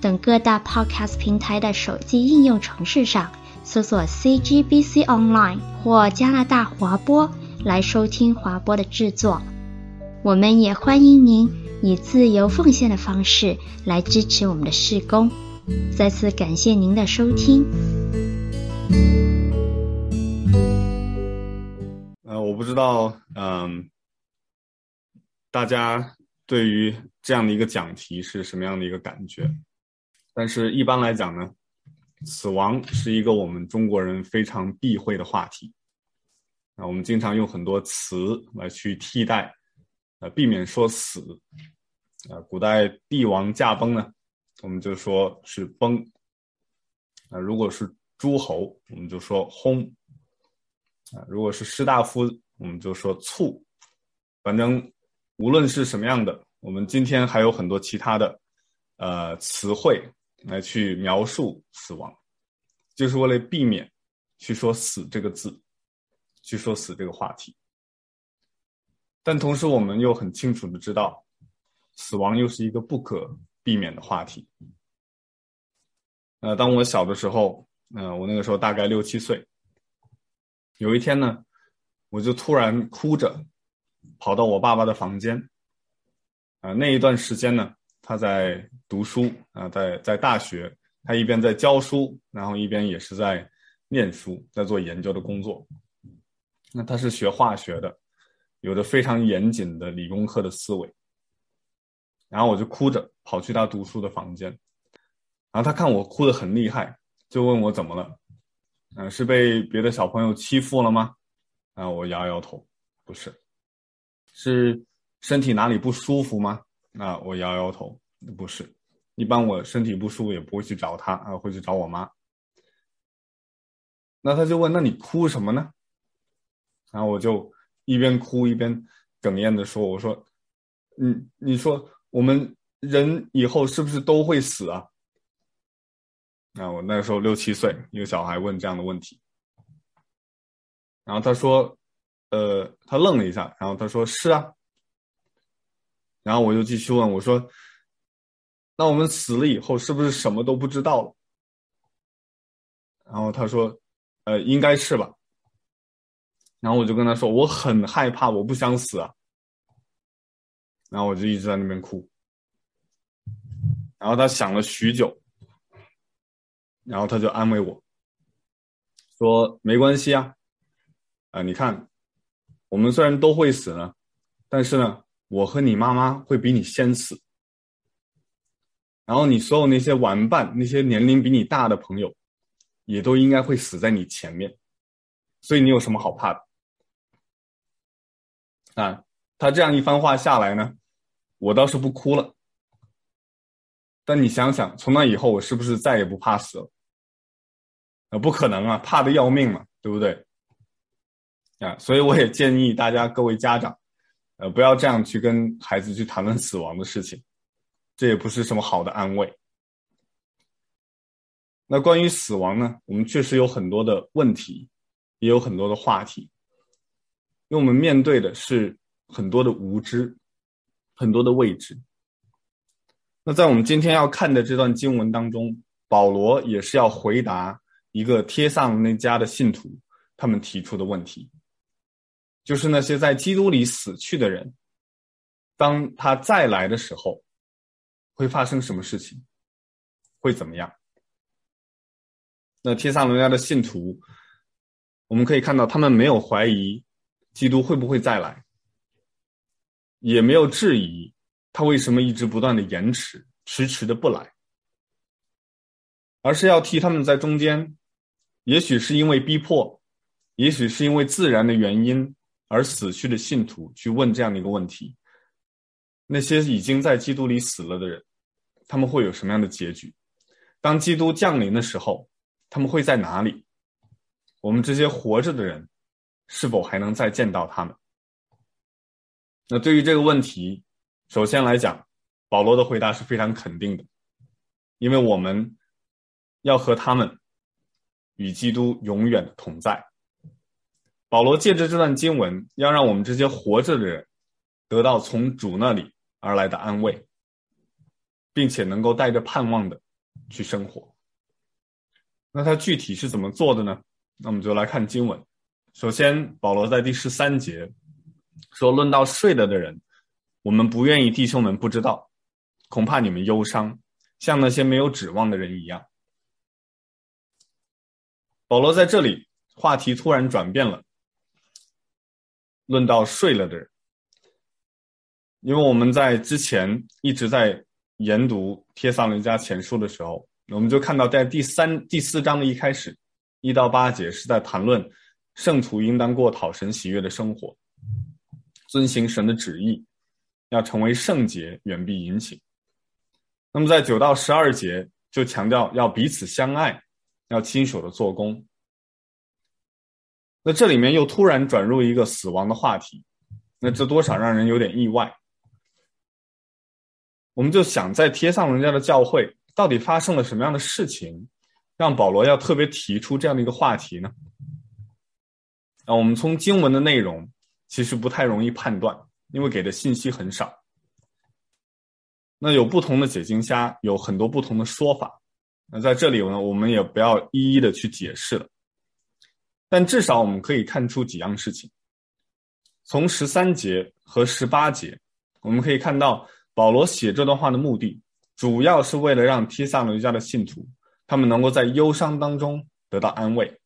等各大 Podcast 平台的手机应用程式上搜索 CGBC Online 或加拿大华播来收听华播的制作。我们也欢迎您以自由奉献的方式来支持我们的事工。再次感谢您的收听。呃，我不知道，嗯。大家对于这样的一个讲题是什么样的一个感觉？但是一般来讲呢，死亡是一个我们中国人非常避讳的话题。啊，我们经常用很多词来去替代，呃，避免说死。啊，古代帝王驾崩呢，我们就说是崩。啊，如果是诸侯，我们就说薨。啊，如果是士大夫，我们就说卒。反正。无论是什么样的，我们今天还有很多其他的，呃，词汇来去描述死亡，就是为了避免去说“死”这个字，去说“死”这个话题。但同时，我们又很清楚的知道，死亡又是一个不可避免的话题。呃，当我小的时候，呃，我那个时候大概六七岁，有一天呢，我就突然哭着。跑到我爸爸的房间，啊、那一段时间呢，他在读书啊、在在大学，他一边在教书，然后一边也是在念书，在做研究的工作。那他是学化学的，有着非常严谨的理工科的思维。然后我就哭着跑去他读书的房间，然后他看我哭得很厉害，就问我怎么了？嗯、是被别的小朋友欺负了吗？啊，我摇摇头，不是。是身体哪里不舒服吗？啊，我摇摇头，不是。一般我身体不舒服也不会去找他啊，会去找我妈。那他就问：“那你哭什么呢？”然后我就一边哭一边哽咽的说：“我说，你你说我们人以后是不是都会死啊？”啊，我那时候六七岁，一个小孩问这样的问题。然后他说。呃，他愣了一下，然后他说：“是啊。”然后我就继续问我说：“那我们死了以后是不是什么都不知道了？”然后他说：“呃，应该是吧。”然后我就跟他说：“我很害怕，我不想死啊。”然后我就一直在那边哭。然后他想了许久，然后他就安慰我说：“没关系啊，啊，你看。”我们虽然都会死呢，但是呢，我和你妈妈会比你先死。然后你所有那些玩伴，那些年龄比你大的朋友，也都应该会死在你前面。所以你有什么好怕的？啊，他这样一番话下来呢，我倒是不哭了。但你想想，从那以后我是不是再也不怕死了？啊，不可能啊，怕的要命嘛，对不对？啊，所以我也建议大家各位家长，呃，不要这样去跟孩子去谈论死亡的事情，这也不是什么好的安慰。那关于死亡呢，我们确实有很多的问题，也有很多的话题，因为我们面对的是很多的无知，很多的未知。那在我们今天要看的这段经文当中，保罗也是要回答一个帖撒罗尼迦的信徒他们提出的问题。就是那些在基督里死去的人，当他再来的时候，会发生什么事情？会怎么样？那帖萨罗尼迦的信徒，我们可以看到，他们没有怀疑基督会不会再来，也没有质疑他为什么一直不断的延迟、迟迟的不来，而是要替他们在中间，也许是因为逼迫，也许是因为自然的原因。而死去的信徒去问这样的一个问题：那些已经在基督里死了的人，他们会有什么样的结局？当基督降临的时候，他们会在哪里？我们这些活着的人，是否还能再见到他们？那对于这个问题，首先来讲，保罗的回答是非常肯定的，因为我们要和他们与基督永远的同在。保罗借着这段经文，要让我们这些活着的人得到从主那里而来的安慰，并且能够带着盼望的去生活。那他具体是怎么做的呢？那我们就来看经文。首先，保罗在第十三节说：“论到睡了的人，我们不愿意弟兄们不知道，恐怕你们忧伤，像那些没有指望的人一样。”保罗在这里话题突然转变了，论到睡了的人，因为我们在之前一直在研读帖撒罗尼迦前书的时候，我们就看到在第三、第四章的一开始，一到八节是在谈论。圣徒应当过讨神喜悦的生活，遵行神的旨意，要成为圣洁，远避淫行。那么在九到十二节就强调要彼此相爱，要亲手的做工。那这里面又突然转入一个死亡的话题，那这多少让人有点意外。我们就想，在贴上人家的教会到底发生了什么样的事情，让保罗要特别提出这样的一个话题呢？啊我们从经文的内容其实不太容易判断，因为给的信息很少。那有不同的解经家有很多不同的说法。那在这里呢，我们也不要一一的去解释了。但至少我们可以看出几样事情。从十三节和十八节，我们可以看到保罗写这段话的目的，主要是为了让帖撒罗尼迦的信徒，他们能够在忧伤当中得到安慰。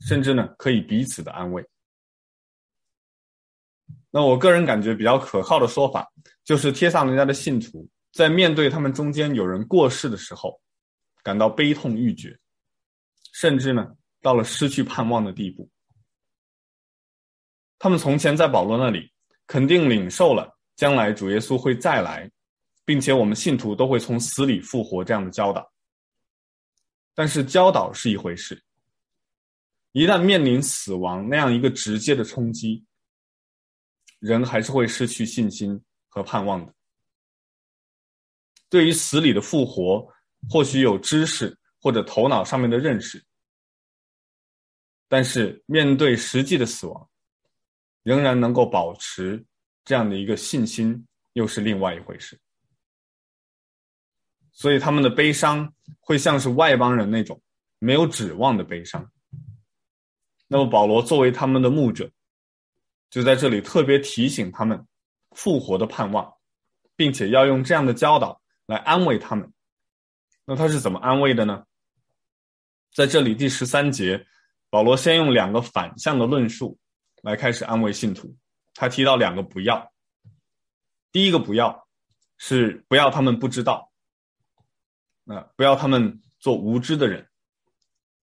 甚至呢，可以彼此的安慰。那我个人感觉比较可靠的说法，就是帖撒罗尼迦的信徒在面对他们中间有人过世的时候，感到悲痛欲绝，甚至呢，到了失去盼望的地步。他们从前在保罗那里肯定领受了将来主耶稣会再来，并且我们信徒都会从死里复活这样的教导。但是教导是一回事。一旦面临死亡那样一个直接的冲击，人还是会失去信心和盼望的。对于死里的复活，或许有知识或者头脑上面的认识，但是面对实际的死亡，仍然能够保持这样的一个信心，又是另外一回事。所以他们的悲伤会像是外邦人那种没有指望的悲伤。那么保罗作为他们的牧者，就在这里特别提醒他们复活的盼望，并且要用这样的教导来安慰他们。那他是怎么安慰的呢？在这里第十三节，保罗先用两个反向的论述来开始安慰信徒。他提到两个不要，第一个不要是不要他们不知道，那不要他们做无知的人。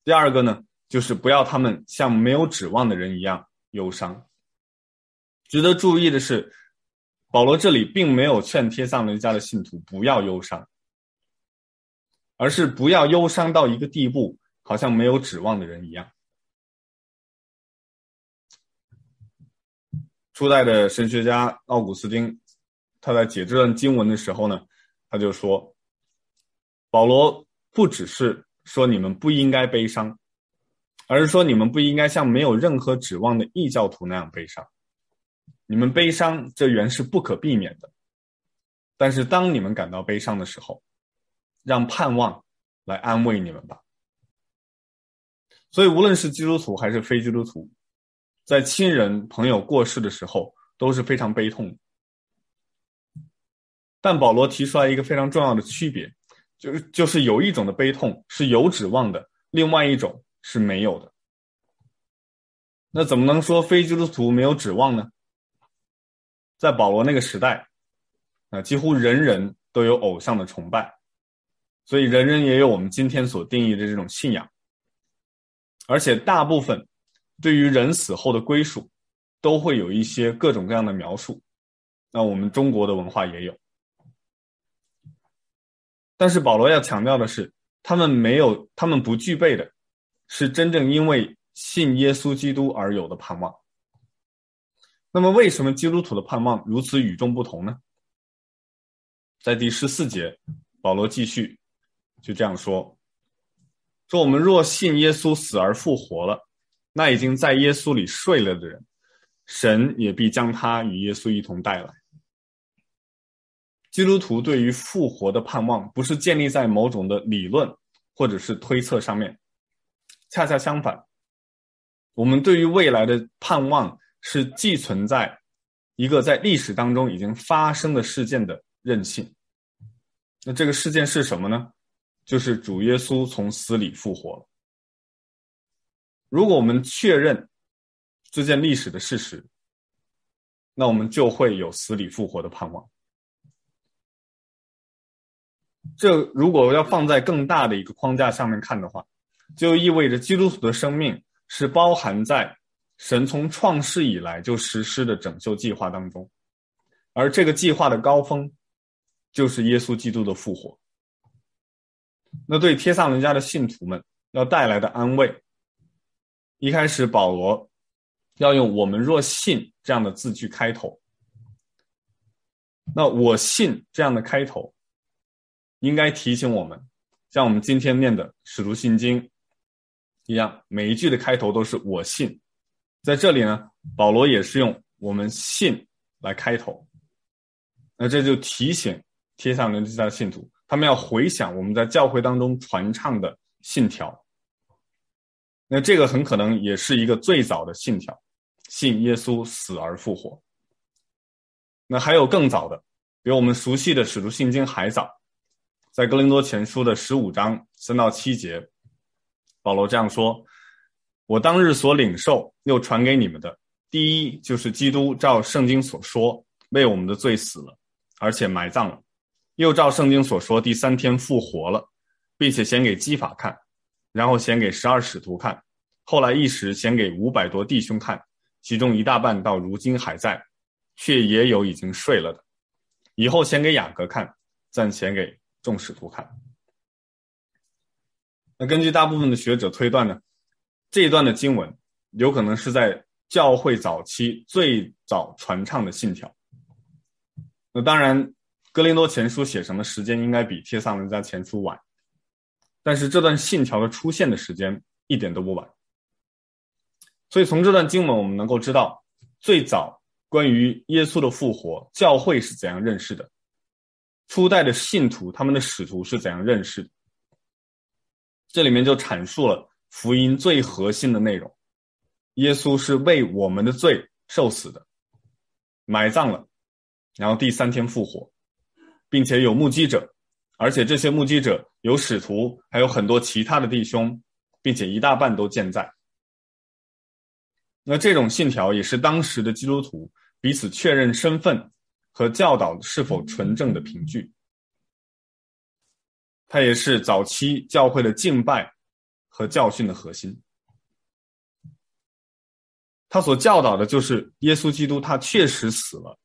第二个呢？就是不要他们像没有指望的人一样忧伤。值得注意的是，保罗这里并没有劝贴撒罗尼迦的信徒不要忧伤，而是不要忧伤到一个地步，好像没有指望的人一样。初代的神学家奥古斯丁，他在解这段经文的时候呢，他就说，保罗不只是说你们不应该悲伤。而是说，你们不应该像没有任何指望的异教徒那样悲伤。你们悲伤，这原是不可避免的。但是，当你们感到悲伤的时候，让盼望来安慰你们吧。所以，无论是基督徒还是非基督徒，在亲人朋友过世的时候，都是非常悲痛的。但保罗提出来一个非常重要的区别，就是就是有一种的悲痛是有指望的，另外一种。是没有的。那怎么能说非基督徒没有指望呢？在保罗那个时代，啊，几乎人人都有偶像的崇拜，所以人人也有我们今天所定义的这种信仰。而且大部分对于人死后的归属，都会有一些各种各样的描述。那我们中国的文化也有。但是保罗要强调的是，他们没有，他们不具备的，是真正因为信耶稣基督而有的盼望。那么，为什么基督徒的盼望如此与众不同呢？在第十四节，保罗继续就这样说：“说我们若信耶稣死而复活了，那已经在耶稣里睡了的人，神也必将他与耶稣一同带来。”基督徒对于复活的盼望，不是建立在某种的理论或者是推测上面，恰恰相反，我们对于未来的盼望是寄存在一个在历史当中已经发生的事件的韧性。那这个事件是什么呢？就是主耶稣从死里复活了。如果我们确认这件历史的事实，那我们就会有死里复活的盼望。这如果要放在更大的一个框架上面看的话，就意味着基督徒的生命是包含在神从创世以来就实施的拯救计划当中，而这个计划的高峰就是耶稣基督的复活。那对帖撒罗尼迦的信徒们要带来的安慰，一开始保罗要用“我们若信”这样的字句开头，那“我信”这样的开头。应该提醒我们，像我们今天念的《使徒信经》一样，每一句的开头都是“我信”。在这里呢，保罗也是用“我们信”来开头。那这就提醒帖撒罗尼迦的信徒，他们要回想我们在教会当中传唱的信条。那这个很可能也是一个最早的信条，信耶稣死而复活。那还有更早的，比我们熟悉的《使徒信经》还早。在哥林多前书的十五章三到七节，保罗这样说：“我当日所领受又传给你们的，第一就是基督照圣经所说，为我们的罪死了，而且埋葬了；又照圣经所说，第三天复活了，并且显给基法看，然后显给十二使徒看，后来一时显给五百多弟兄看，其中一大半到如今还在，却也有已经睡了的。以后显给雅各看，暂显给。”众使徒看，那根据大部分的学者推断呢，这一段的经文有可能是在教会早期最早传唱的信条。那当然，哥林多前书写成的时间应该比帖撒罗尼迦前书晚，但是这段信条的出现的时间一点都不晚。所以从这段经文我们能够知道，最早关于耶稣的复活，教会是怎样认识的。初代的信徒，他们的使徒是怎样认识的？这里面就阐述了福音最核心的内容：耶稣是为我们的罪受死的，埋葬了，然后第三天复活，并且有目击者，而且这些目击者有使徒，还有很多其他的弟兄，并且一大半都健在。那这种信条也是当时的基督徒彼此确认身份。和教导是否纯正的凭据，它也是早期教会的敬拜和教训的核心。他所教导的就是耶稣基督，他确实死了，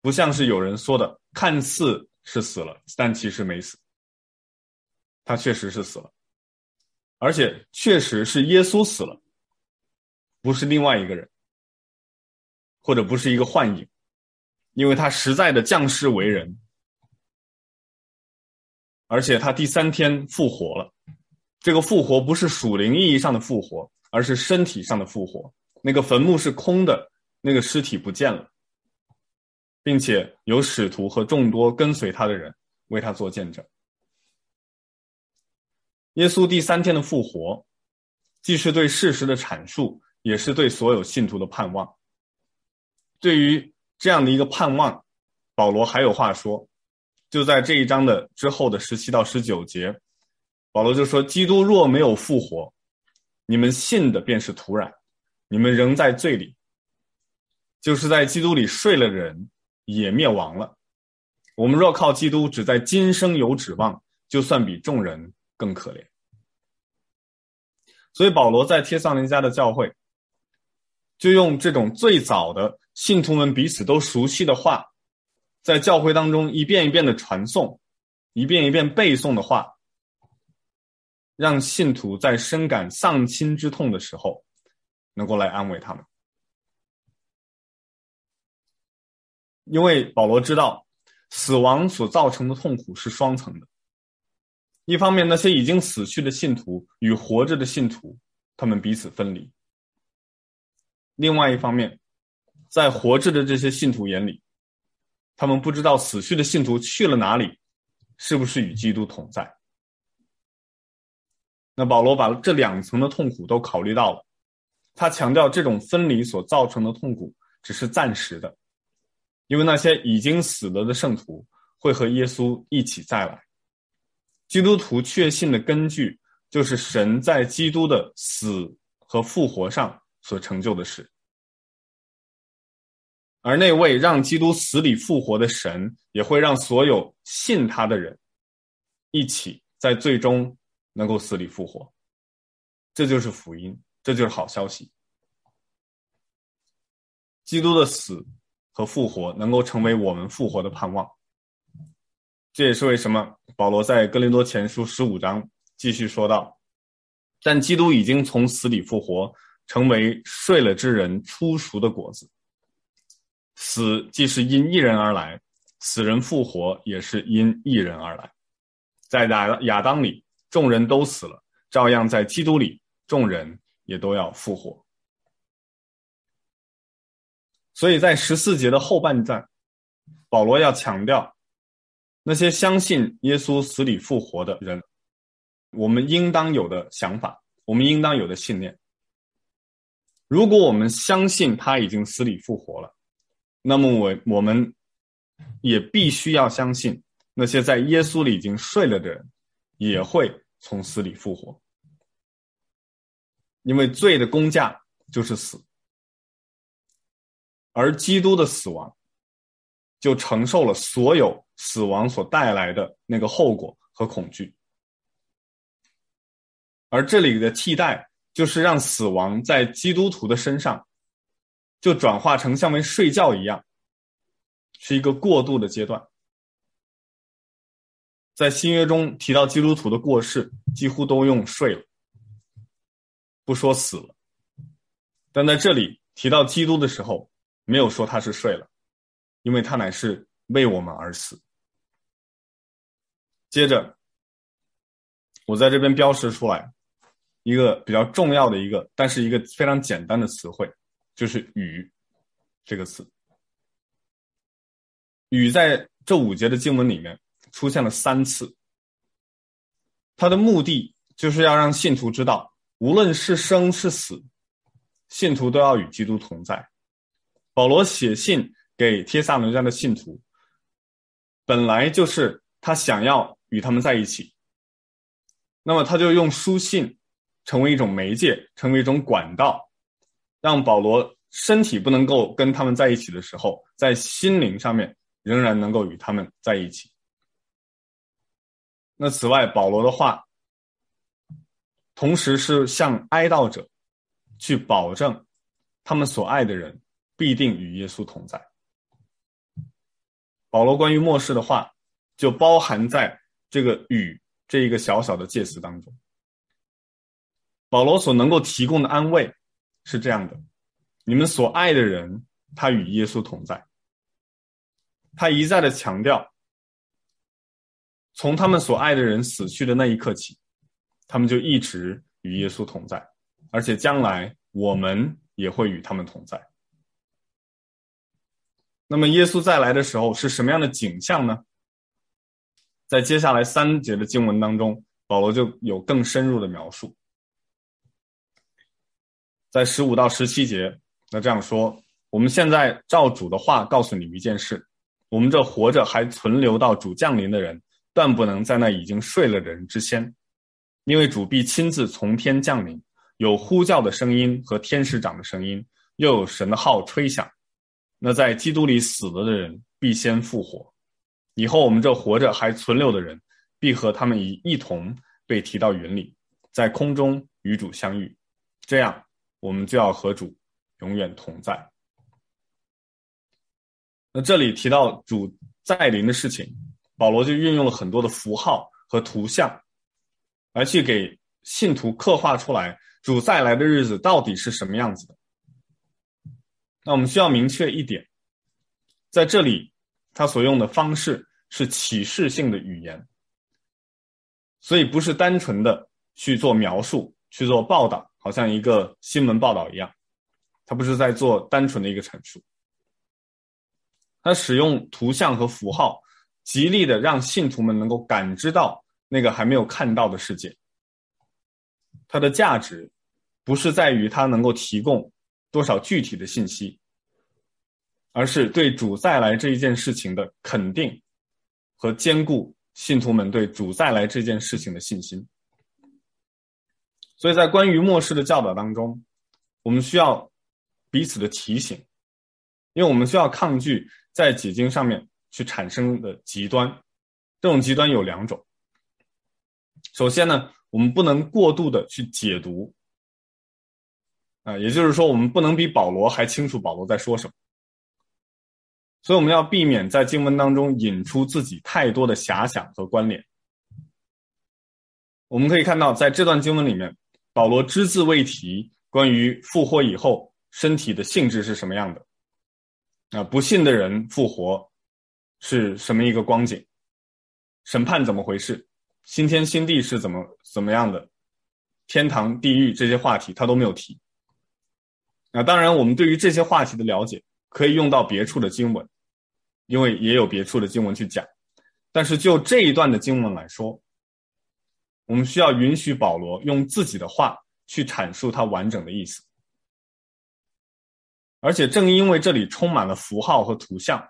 不像是有人说的，看似是死了，但其实没死。他确实是死了，而且确实是耶稣死了，不是另外一个人，或者不是一个幻影。因为他实在的降世为人，而且他第三天复活了。这个复活不是属灵意义上的复活，而是身体上的复活。那个坟墓是空的，那个尸体不见了，并且有使徒和众多跟随他的人为他做见证。耶稣第三天的复活，既是对事实的阐述，也是对所有信徒的盼望。对于这样的一个盼望，保罗还有话说，就在这一章的之后的十七到十九节，保罗就说：“基督若没有复活，你们信的便是徒然，你们仍在罪里，就是在基督里睡了人也灭亡了。我们若靠基督只在今生有指望，就算比众人更可怜。”所以保罗在帖撒罗尼迦的教会，就用这种最早的。信徒们彼此都熟悉的话，在教会当中一遍一遍的传诵，一遍一遍背诵的话，让信徒在深感丧亲之痛的时候，能够来安慰他们。因为保罗知道，死亡所造成的痛苦是双层的。一方面，那些已经死去的信徒与活着的信徒，他们彼此分离；另外一方面，在活着的这些信徒眼里，他们不知道死去的信徒去了哪里，是不是与基督同在。那保罗把这两层的痛苦都考虑到了，他强调这种分离所造成的痛苦只是暂时的。因为那些已经死了的圣徒会和耶稣一起再来，基督徒确信的根据就是神在基督的死和复活上所成就的事，而那位让基督死里复活的神，也会让所有信他的人一起在最终能够死里复活，这就是福音，这就是好消息。基督的死。和复活能够成为我们复活的盼望，这也是为什么保罗在哥林多前书十五章继续说道：“但基督已经从死里复活，成为睡了之人初熟的果子。死既是因一人而来，死人复活也是因一人而来。在亚亚当里，众人都死了，照样在基督里，众人也都要复活。”所以在十四节的后半段，保罗要强调，那些相信耶稣死里复活的人，我们应当有的想法，我们应当有的信念。如果我们相信他已经死里复活了，那么我我们也必须要相信，那些在耶稣里已经睡了的人，也会从死里复活。因为罪的工价就是死。而基督的死亡，就承受了所有死亡所带来的那个后果和恐惧。而这里的替代，就是让死亡在基督徒的身上，就转化成像为睡觉一样，是一个过渡的阶段。在新约中提到基督徒的过世，几乎都用睡了，不说死了。但在这里提到基督的时候，没有说他是睡了，因为他乃是为我们而死。接着，我在这边标识出来一个比较重要的一个，但是一个非常简单的词汇，就是“与”这个词。“与”在这五节的经文里面出现了三次，它的目的就是要让信徒知道，无论是生是死，信徒都要与基督同在。保罗写信给帖撒罗尼迦的信徒，本来就是他想要与他们在一起，那么他就用书信成为一种媒介，成为一种管道，让保罗身体不能够跟他们在一起的时候，在心灵上面仍然能够与他们在一起。那此外，保罗的话，同时是向哀悼者去保证他们所爱的人。必定与耶稣同在。保罗关于末世的话，就包含在这个“与”这一个小小的介词当中。保罗所能够提供的安慰是这样的：你们所爱的人，他与耶稣同在。他一再的强调，从他们所爱的人死去的那一刻起，他们就一直与耶稣同在，而且将来我们也会与他们同在。那么耶稣再来的时候是什么样的景象呢？在接下来三节的经文当中，保罗就有更深入的描述。在十五到十七节，那这样说：我们现在照主的话告诉你们一件事，我们这活着还存留到主降临的人，断不能在那已经睡了的人之先，因为主必亲自从天降临，有呼叫的声音和天使长的声音，又有神的号吹响。那在基督里死了的人必先复活，以后我们这活着还存留的人，必和他们一一同被提到云里，在空中与主相遇，这样我们就要和主永远同在。那这里提到主再临的事情，保罗就运用了很多的符号和图像，来去给信徒刻画出来主再来的日子到底是什么样子的。那我们需要明确一点，在这里他所用的方式是启示性的语言，所以不是单纯的去做描述、去做报道，好像一个新闻报道一样，他不是在做单纯的一个阐述。他使用图像和符号，极力的让信徒们能够感知到那个还没有看到的世界。它的价值不是在于它能够提供多少具体的信息，而是对主再来这一件事情的肯定和坚固信徒们对主再来这件事情的信心。所以在关于末世的教导当中，我们需要彼此的提醒，因为我们需要抗拒。在解经上面去产生的极端，这种极端有两种。首先呢，我们不能过度的去解读，啊，也就是说，我们不能比保罗还清楚保罗在说什么。所以我们要避免在经文当中引出自己太多的遐想和关联。我们可以看到，在这段经文里面，保罗只字未提关于复活以后身体的性质是什么样的。啊，不信的人复活是什么一个光景？审判怎么回事？新天新地是怎么怎么样的？天堂、地狱这些话题他都没有提。那当然，我们对于这些话题的了解可以用到别处的经文，因为也有别处的经文去讲。但是就这一段的经文来说，我们需要允许保罗用自己的话去阐述他完整的意思。而且正因为这里充满了符号和图像，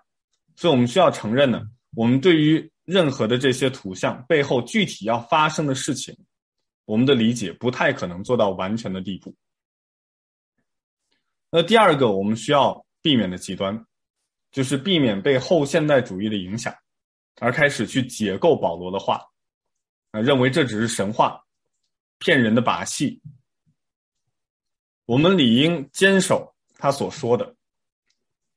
所以我们需要承认呢，我们对于任何的这些图像背后具体要发生的事情，我们的理解不太可能做到完全的地步。那第二个我们需要避免的极端，就是避免被后现代主义的影响，而开始去解构保罗的话，啊，认为这只是神话，骗人的把戏。我们理应坚守。他所说的，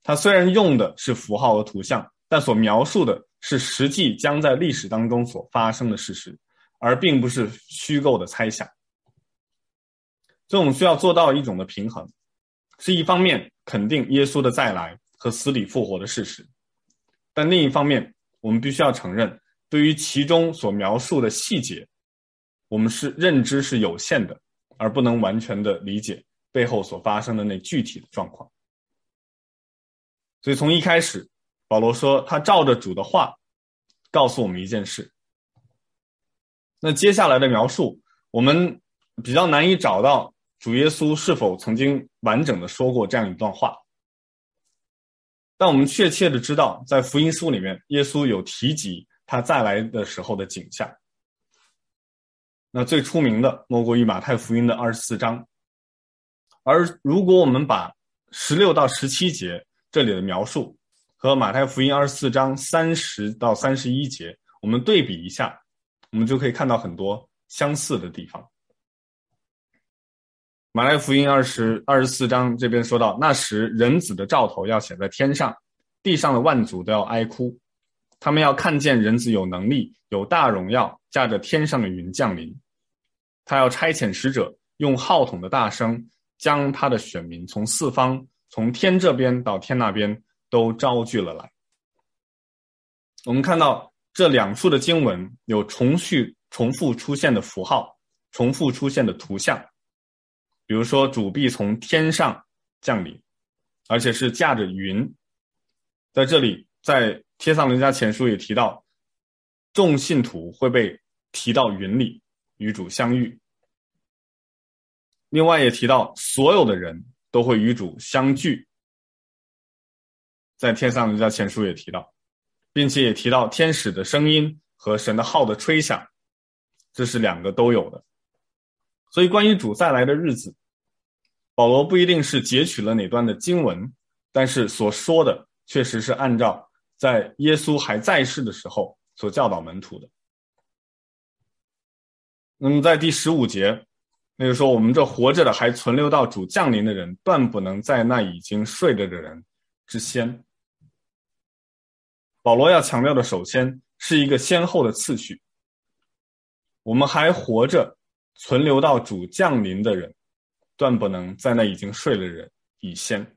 他虽然用的是符号和图像，但所描述的是实际将在历史当中所发生的事实，而并不是虚构的猜想。所以我们需要做到一种的平衡，是一方面肯定耶稣的再来和死里复活的事实，但另一方面，我们必须要承认，对于其中所描述的细节，我们是认知是有限的，而不能完全的理解。背后所发生的那具体的状况，所以从一开始，保罗说他照着主的话告诉我们一件事。那接下来的描述，我们比较难以找到主耶稣是否曾经完整的说过这样一段话，但我们确切的知道，在福音书里面，耶稣有提及他再来的时候的景象。那最出名的莫过于马太福音的二十四章。而如果我们把十六到十七节这里的描述和马太福音二十四章三十到三十一节，我们对比一下，我们就可以看到很多相似的地方。马来福音二十二十四章这边说到，那时人子的兆头要写在天上，地上的万族都要哀哭，他们要看见人子有能力，有大荣耀，驾着天上的云降临，他要差遣使者，用号筒的大声。将他的选民从四方，从天这边到天那边都招聚了来。我们看到这两处的经文有重续、重复出现的符号，重复出现的图像，比如说主必从天上降临，而且是驾着云。在这里，在天上人家前书也提到，众信徒会被提到云里与主相遇。另外也提到，所有的人都会与主相聚，在天上人家前书也提到，并且也提到天使的声音和神的号的吹响，这是两个都有的。所以关于主再来的日子，保罗不一定是截取了哪段的经文，但是所说的确实是按照在耶稣还在世的时候所教导门徒的。那么在第十五节。那就说，我们这活着的，还存留到主降临的人，断不能在那已经睡着的人之先。保罗要强调的，首先是一个先后的次序。我们还活着，存留到主降临的人，断不能在那已经睡了人以先。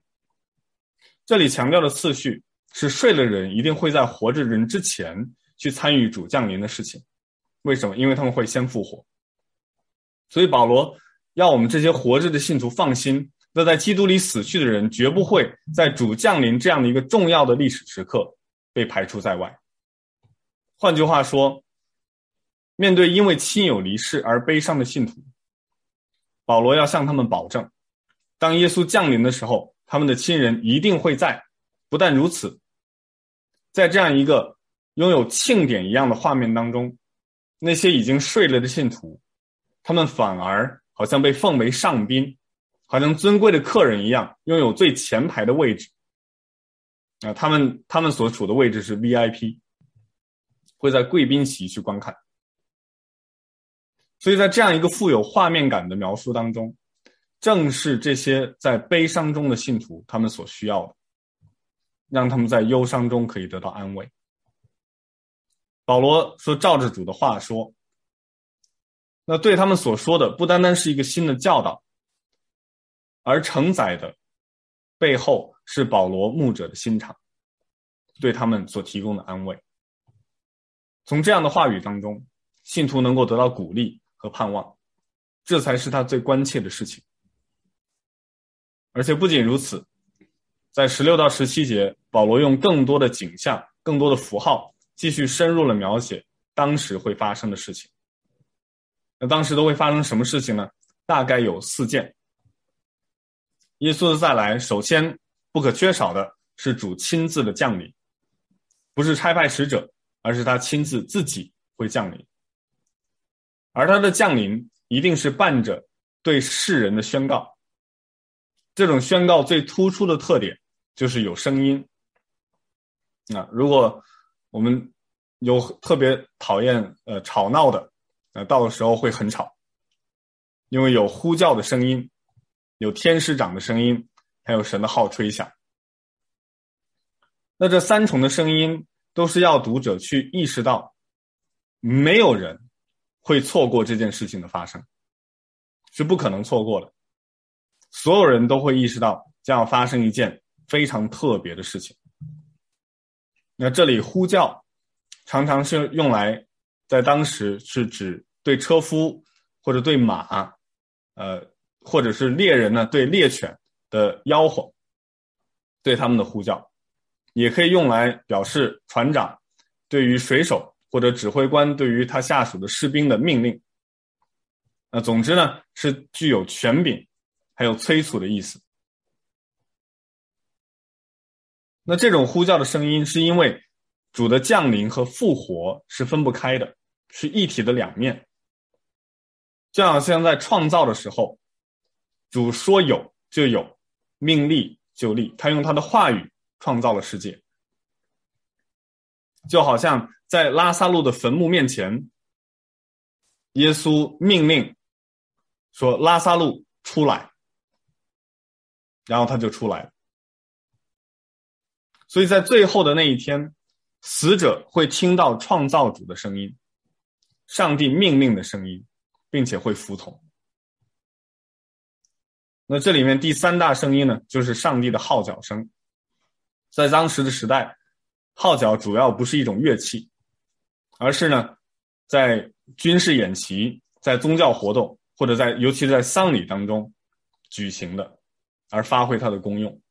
这里强调的次序是睡了人一定会在活着人之前去参与主降临的事情。为什么？因为他们会先复活。所以保罗要我们这些活着的信徒放心，那在基督里死去的人绝不会在主降临这样的一个重要的历史时刻被排除在外。换句话说，面对因为亲友离世而悲伤的信徒，保罗要向他们保证，当耶稣降临的时候，他们的亲人一定会在。不但如此，在这样一个拥有庆典一样的画面当中，那些已经睡了的信徒，他们反而好像被奉为上宾，好像尊贵的客人一样，拥有最前排的位置。啊，他们他们所处的位置是 VIP，会在贵宾席去观看。所以在这样一个富有画面感的描述当中，正是这些在悲伤中的信徒他们所需要的，让他们在忧伤中可以得到安慰。保罗说：“照着主的话说，那对他们所说的不单单是一个新的教导，而承载的背后是保罗牧者的心肠，对他们所提供的安慰。从这样的话语当中，信徒能够得到鼓励。”和盼望，这才是他最关切的事情。而且不仅如此，在十六到十七节，保罗用更多的景象、更多的符号，继续深入了描写当时会发生的事情。那当时都会发生什么事情呢？大概有四件。耶稣的再来，首先不可缺少的是主亲自的降临，不是差派使者，而是他亲自自己会降临。而他的降临一定是伴着对世人的宣告，这种宣告最突出的特点就是有声音。啊，如果我们有特别讨厌呃吵闹的，呃，到的时候会很吵，因为有呼叫的声音，有天使长的声音，还有神的号吹响。那这三重的声音都是要读者去意识到，没有人。会错过这件事情的发生，是不可能错过的。所有人都会意识到将要发生一件非常特别的事情。那这里呼叫，常常是用来在当时是指对车夫或者对马，呃，或者是猎人呢对猎犬的吆喝，对他们的呼叫，也可以用来表示船长对于水手。或者指挥官对于他下属的士兵的命令，那总之呢是具有权柄，还有催促的意思。那这种呼叫的声音，是因为主的降临和复活是分不开的，是一体的两面。就好像在创造的时候，主说有就有，命立就立，他用他的话语创造了世界，就好像。在拉撒路的坟墓面前，耶稣命令说：“拉撒路出来。”然后他就出来了。所以在最后的那一天，死者会听到创造主的声音，上帝命令的声音，并且会服从。那这里面第三大声音呢，就是上帝的号角声。在当时的时代，号角主要不是一种乐器。而是呢，在军事演习、在宗教活动或者在尤其是在丧礼当中举行的，而发挥它的功用。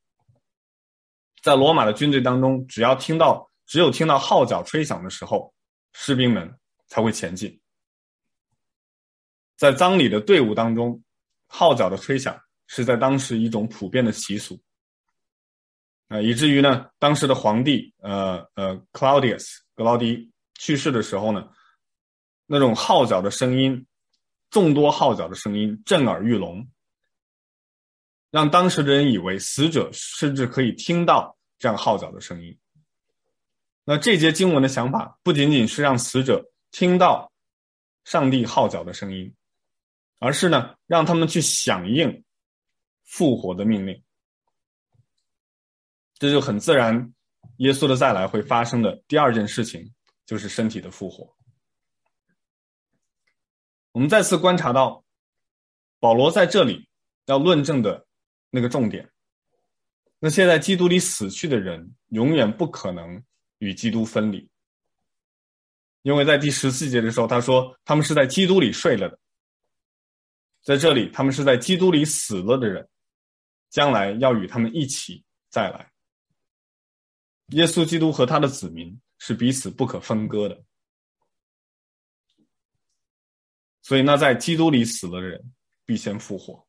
在罗马的军队当中，只要听到只有听到号角吹响的时候，士兵们才会前进。在葬礼的队伍当中，号角的吹响是在当时一种普遍的习俗。呃，以至于呢，当时的皇帝，呃呃，Claudius 格劳迪。去世的时候呢，那种号角的声音，众多号角的声音震耳欲聋，让当时的人以为死者甚至可以听到这样号角的声音。那这节经文的想法不仅仅是让死者听到上帝号角的声音，而是呢，让他们去响应复活的命令。这就很自然，耶稣的再来会发生的第二件事情。就是身体的复活。我们再次观察到，保罗在这里要论证的那个重点，那些在基督里死去的人，永远不可能与基督分离，因为在第十四节的时候，他说他们是在基督里睡了的，在这里他们是在基督里死了的人，将来要与他们一起再来。耶稣基督和他的子民是彼此不可分割的，所以那在基督里死了的人必先复活。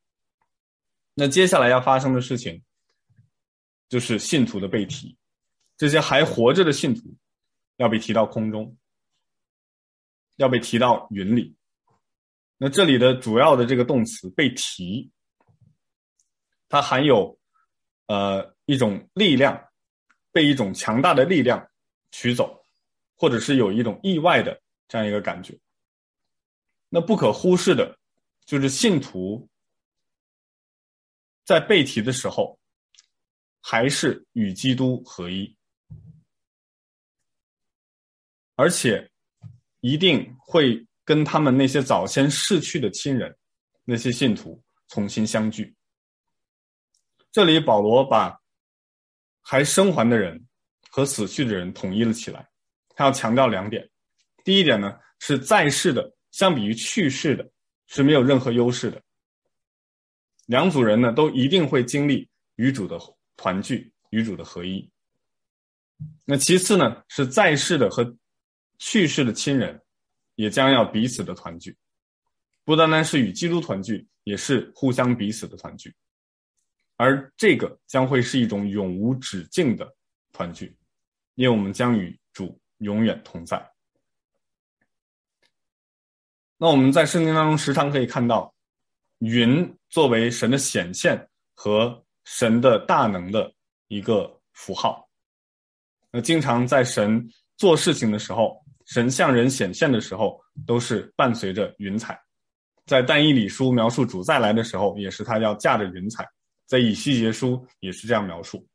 那接下来要发生的事情，就是信徒的被提，这些还活着的信徒要被提到空中，要被提到云里。那这里的主要的这个动词被提，它含有呃一种力量。被一种强大的力量取走，或者是有一种意外的这样一个感觉。那不可忽视的，就是信徒在被提的时候，还是与基督合一，而且一定会跟他们那些早先逝去的亲人，那些信徒重新相聚。这里保罗把。还生还的人和死去的人统一了起来，他要强调两点。第一点呢，是在世的相比于去世的是没有任何优势的。两组人呢，都一定会经历与主的团聚，与主的合一。那其次呢，是在世的和去世的亲人也将要彼此的团聚，不单单是与基督团聚，也是互相彼此的团聚。而这个将会是一种永无止境的团聚，因为我们将与主永远同在。那我们在圣经当中时常可以看到，云作为神的显现和神的大能的一个符号。那经常在神做事情的时候，神向人显现的时候，都是伴随着云彩。在但以理书描述主再来的时候，也是他要驾着云彩。在以西结书也是这样描述。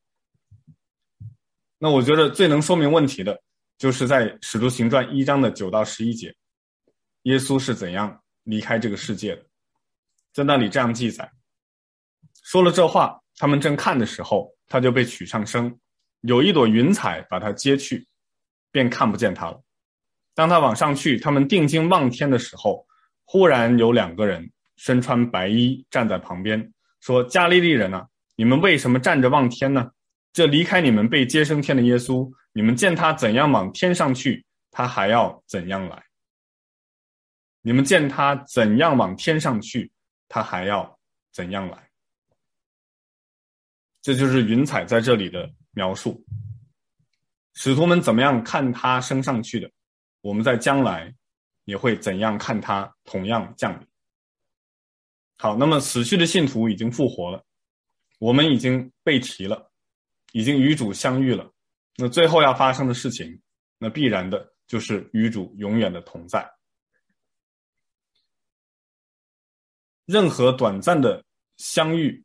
那我觉得最能说明问题的，就是在使徒行传一章的九到十一节，耶稣是怎样离开这个世界的。在那里这样记载：说了这话，他们正看的时候，他就被取上升，有一朵云彩把他接去，便看不见他了。当他往上去，他们定睛望天的时候，忽然有两个人身穿白衣站在旁边。说加利利人啊，你们为什么站着望天呢？这离开你们被接升天的耶稣，你们见他怎样往天上去，他还要怎样来。你们见他怎样往天上去，他还要怎样来。这就是云彩在这里的描述。使徒们怎么样看他升上去的，我们在将来也会怎样看他同样降临。好，那么死去的信徒已经复活了，我们已经被提了，已经与主相遇了。那最后要发生的事情，那必然的就是与主永远的同在。任何短暂的相遇，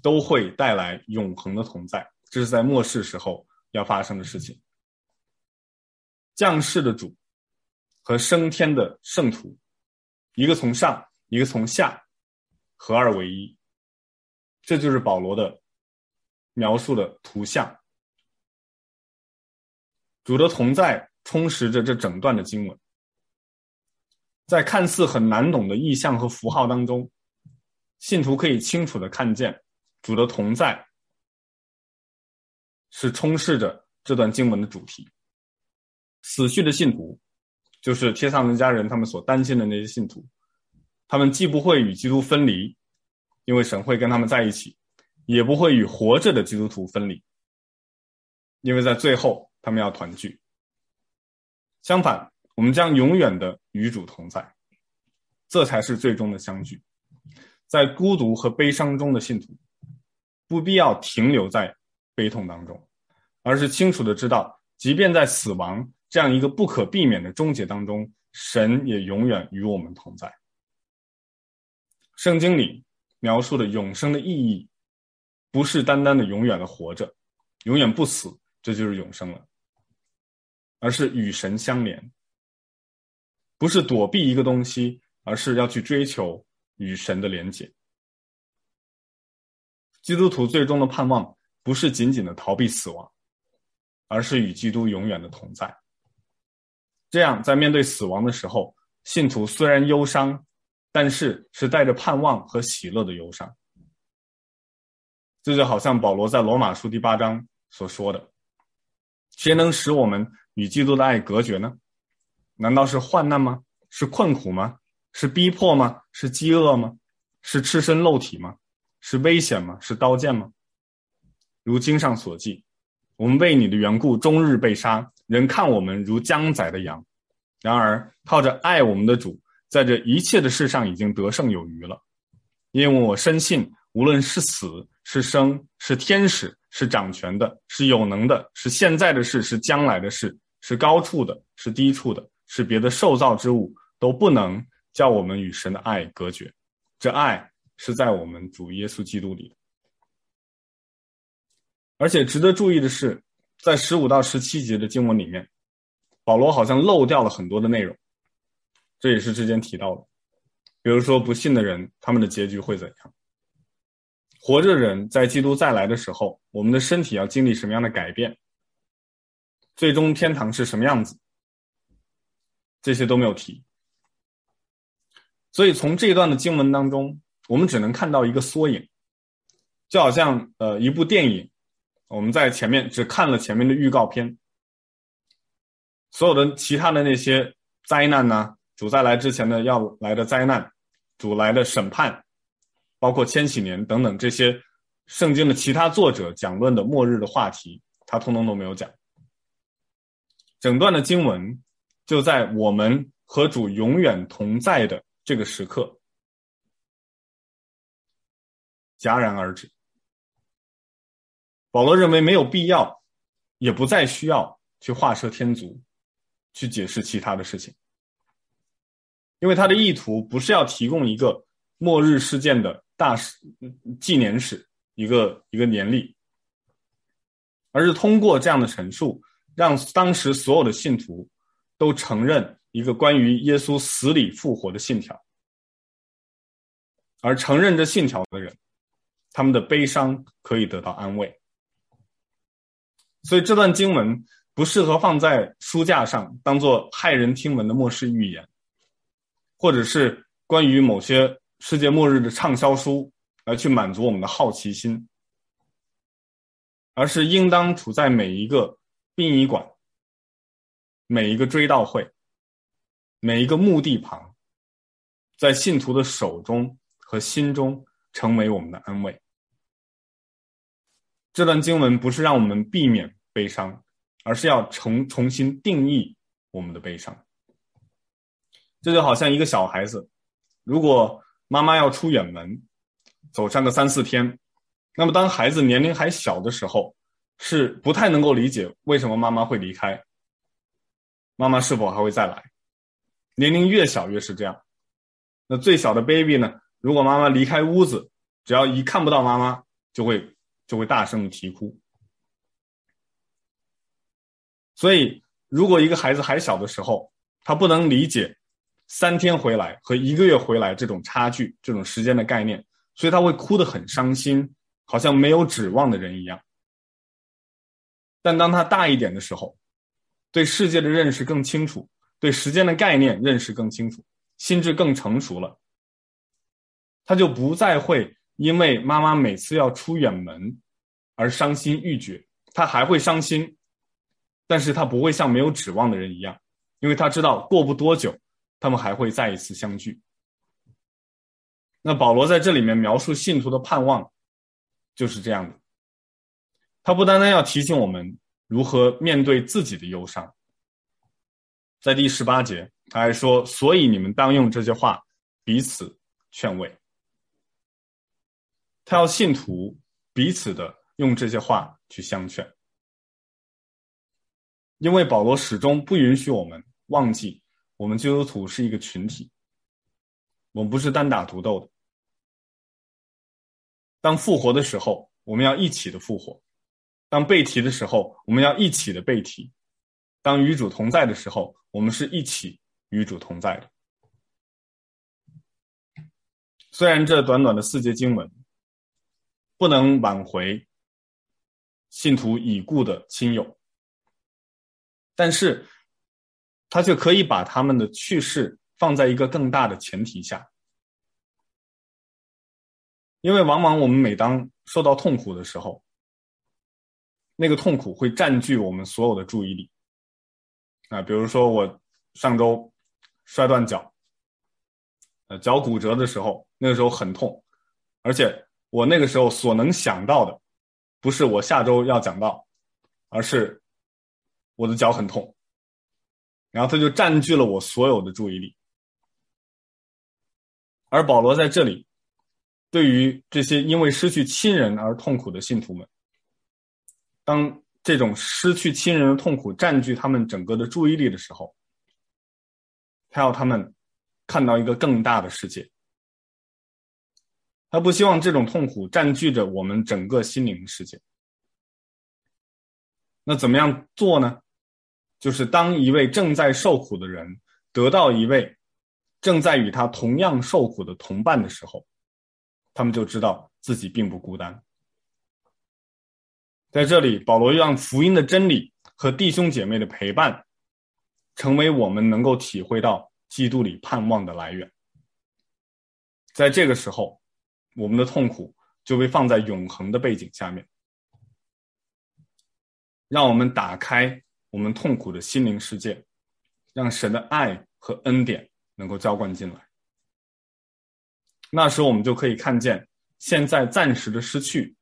都会带来永恒的同在，这是在末世时候要发生的事情。降世的主和升天的圣徒，一个从上，一个从下。合二为一，这就是保罗的描述的图像。主的同在充实着这整段的经文，在看似很难懂的意象和符号当中，信徒可以清楚的看见主的同在是充斥着这段经文的主题。死去的信徒，就是帖撒罗尼迦人他们所担心的那些信徒。他们既不会与基督分离，因为神会跟他们在一起；也不会与活着的基督徒分离，因为在最后他们要团聚。相反，我们将永远的与主同在，这才是最终的相聚。在孤独和悲伤中的信徒，不必要停留在悲痛当中，而是清楚的知道，即便在死亡这样一个不可避免的终结当中，神也永远与我们同在。圣经里描述的永生的意义，不是单单的永远的活着，永远不死，这就是永生了，而是与神相连，不是躲避一个东西，而是要去追求与神的连结。基督徒最终的盼望不是仅仅的逃避死亡，而是与基督永远的同在。这样，在面对死亡的时候，信徒虽然忧伤，但是是带着盼望和喜乐的忧伤。这就好像保罗在罗马书第八章所说的：“谁能使我们与基督的爱隔绝呢？难道是患难吗？是困苦吗？是逼迫吗？是饥饿吗？是赤身露体吗？是危险吗？是刀剑吗？如经上所记，我们为你的缘故，终日被杀。”人看我们如将宰的羊，然而靠着爱我们的主，在这一切的事上已经得胜有余了。因为我深信，无论是死是生，是天使是掌权的，是有能的，是现在的事是将来的事，是高处的，是低处的，是别的受造之物，都不能叫我们与神的爱隔绝。这爱是在我们主耶稣基督里的。而且值得注意的是。在十五到十七节的经文里面，保罗好像漏掉了很多的内容，这也是之前提到的。比如说，不信的人他们的结局会怎样？活着的人在基督再来的时候，我们的身体要经历什么样的改变？最终天堂是什么样子？这些都没有提。所以从这一段的经文当中，我们只能看到一个缩影，就好像呃一部电影。我们在前面只看了前面的预告片，所有的其他的那些灾难呢，主再来之前的要来的灾难，主来的审判，包括千禧年等等这些圣经的其他作者讲论的末日的话题，他通通都没有讲。整段的经文就在我们和主永远同在的这个时刻戛然而止。保罗认为没有必要，也不再需要去画蛇添足，去解释其他的事情，因为他的意图不是要提供一个末日事件的大史纪年史，一个一个年历，而是通过这样的陈述，让当时所有的信徒都承认一个关于耶稣死里复活的信条，而承认这信条的人，他们的悲伤可以得到安慰。所以这段经文不适合放在书架上当做骇人听闻的末世预言，或者是关于某些世界末日的畅销书来去满足我们的好奇心，而是应当处在每一个殡仪馆、每一个追悼会、每一个墓地旁，在信徒的手中和心中成为我们的安慰。这段经文不是让我们避免悲伤，而是要重重新定义我们的悲伤。这就好像一个小孩子，如果妈妈要出远门，走上个三四天，那么当孩子年龄还小的时候，是不太能够理解为什么妈妈会离开，妈妈是否还会再来。年龄越小越是这样。那最小的 baby 呢？如果妈妈离开屋子，只要一看不到妈妈，就会。就会大声的啼哭。所以，如果一个孩子还小的时候，他不能理解三天回来和一个月回来这种差距、这种时间的概念，所以他会哭得很伤心，好像没有指望的人一样。但当他大一点的时候，对世界的认识更清楚，对时间的概念认识更清楚，心智更成熟了，他就不再会。因为妈妈每次要出远门而伤心欲绝，他还会伤心，但是他不会像没有指望的人一样，因为他知道过不多久，他们还会再一次相聚。那保罗在这里面描述信徒的盼望，就是这样的。他不单单要提醒我们如何面对自己的忧伤，在第十八节他还说：“所以你们当用这些话彼此劝慰。”他要信徒彼此的用这些话去相劝，因为保罗始终不允许我们忘记，我们基督徒是一个群体，我们不是单打独斗的。当复活的时候，我们要一起的复活；当被提的时候，我们要一起的被提；当与主同在的时候，我们是一起与主同在的。虽然这短短的四节经文不能挽回信徒已故的亲友，但是他却可以把他们的去世放在一个更大的前提下，因为往往我们每当受到痛苦的时候，那个痛苦会占据我们所有的注意力。啊，比如说我上周摔断脚，呃，脚骨折的时候，那个时候很痛，而且我那个时候所能想到的，不是我下周要讲到，而是我的脚很痛，然后他就占据了我所有的注意力。而保罗在这里，对于这些因为失去亲人而痛苦的信徒们，当这种失去亲人的痛苦占据他们整个的注意力的时候，他要他们看到一个更大的世界。他不希望这种痛苦占据着我们整个心灵的世界。那怎么样做呢？就是当一位正在受苦的人得到一位正在与他同样受苦的同伴的时候，他们就知道自己并不孤单。在这里，保罗让福音的真理和弟兄姐妹的陪伴，成为我们能够体会到基督里盼望的来源。在这个时候，我们的痛苦就被放在永恒的背景下面，让我们打开我们痛苦的心灵世界，让神的爱和恩典能够浇灌进来。那时，我们就可以看见现在暂时的失去。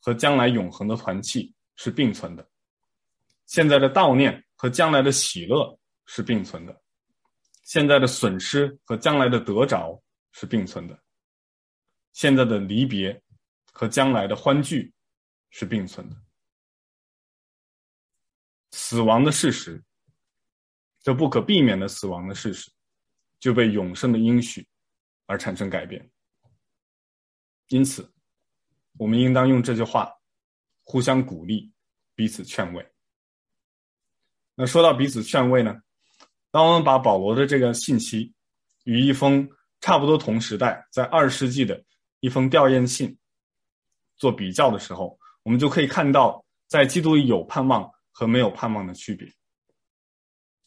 和将来永恒的团契是并存的，现在的悼念和将来的喜乐是并存的，现在的损失和将来的得着是并存的，现在的离别和将来的欢聚是并存的。死亡的事实，这不可避免的死亡的事实，就被永生的应许而产生改变。因此，我们应当用这句话互相鼓励，彼此劝慰。那说到彼此劝慰呢，当我们把保罗的这个信息与一封差不多同时代，在二世纪的一封吊唁信做比较的时候，我们就可以看到，在基督里有盼望和没有盼望的区别。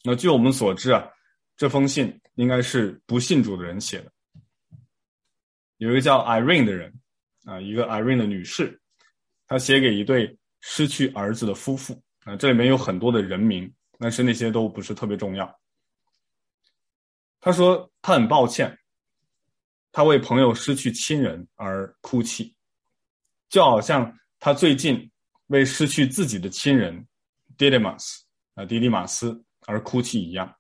那据我们所知啊，这封信应该是不信主的人写的，有一个叫 Irene 的人。啊，一个 Irene 的女士，她写给一对失去儿子的夫妇。啊，这里面有很多的人名，但是那些都不是特别重要。她说她很抱歉，她为朋友失去亲人而哭泣，就好像她最近为失去自己的亲人 Didymus 啊，迪迪马斯而哭泣一样。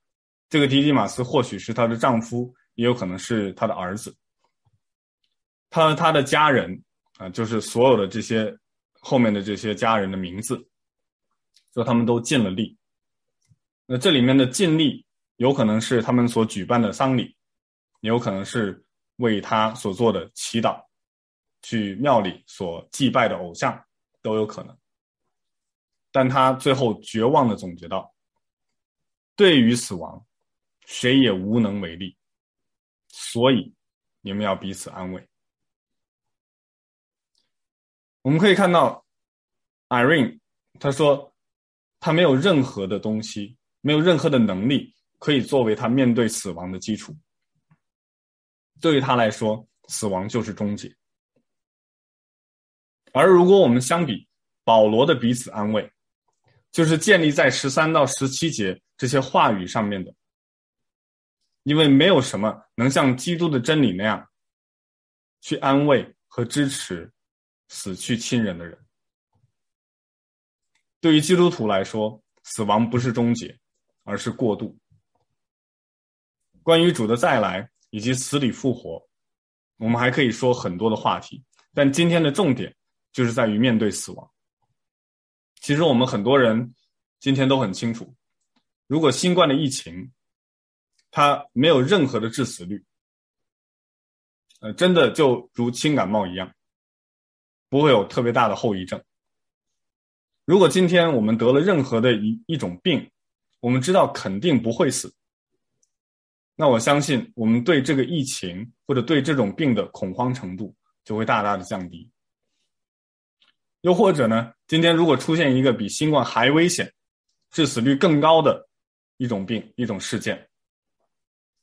这个迪迪马斯或许是她的丈夫，也有可能是她的儿子。他和他的家人啊，就是所有的这些后面的这些家人的名字，说他们都尽了力。那这里面的尽力，有可能是他们所举办的丧礼，也有可能是为他所做的祈祷，去庙里所祭拜的偶像都有可能。但他最后绝望的总结道：对于死亡，谁也无能为力，所以你们要彼此安慰。我们可以看到，Irene，他说，他没有任何的东西，没有任何的能力可以作为他面对死亡的基础。对于他来说，死亡就是终结。而如果我们相比保罗的彼此安慰，就是建立在十三到十七节这些话语上面的，因为没有什么能像基督的真理那样去安慰和支持。死去亲人的人，对于基督徒来说，死亡不是终结，而是过渡。关于主的再来以及死里复活，我们还可以说很多的话题，但今天的重点就是在于面对死亡。其实我们很多人今天都很清楚，如果新冠的疫情，它没有任何的致死率，呃，真的就如轻感冒一样。不会有特别大的后遗症。如果今天我们得了任何的一一种病，我们知道肯定不会死，那我相信我们对这个疫情或者对这种病的恐慌程度就会大大的降低。又或者呢，今天如果出现一个比新冠还危险、致死率更高的一种病、一种事件，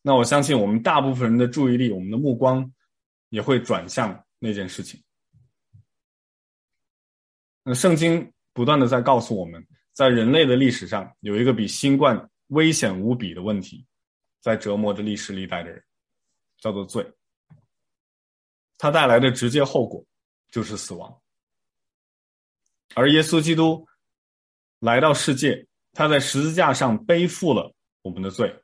那我相信我们大部分人的注意力、我们的目光也会转向那件事情。那圣经不断的在告诉我们，在人类的历史上有一个比新冠危险无比的问题，在折磨着历史历代的人，叫做罪。它带来的直接后果就是死亡。而耶稣基督来到世界，他在十字架上背负了我们的罪，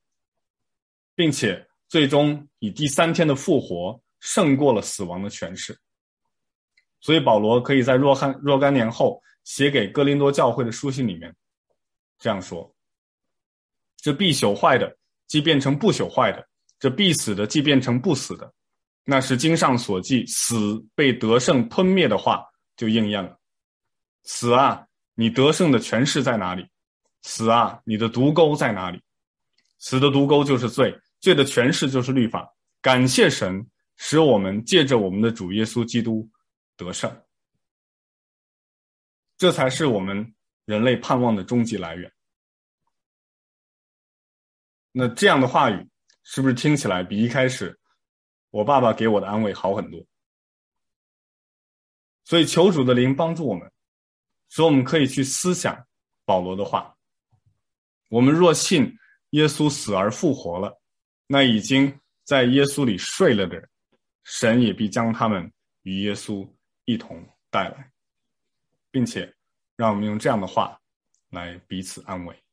并且最终以第三天的复活胜过了死亡的权势。所以保罗可以在若干若干年后写给哥林多教会的书信里面这样说：“这必朽坏的，既变成不朽坏的；这必死的，既变成不死的。那是经上所记，死被得胜吞灭的话就应验了。”死啊，你得胜的权势在哪里？死啊，你的毒钩在哪里？死的毒钩就是罪，罪的权势就是律法。感谢神，使我们借着我们的主耶稣基督得胜。这才是我们人类盼望的终极来源。那这样的话语，是不是听起来比一开始我爸爸给我的安慰好很多？所以求主的灵帮助我们。所以我们可以去思想保罗的话：我们若信耶稣死而复活了，那已经在耶稣里睡了的人，神也必将他们与耶稣一同带来，并且让我们用这样的话来彼此安慰。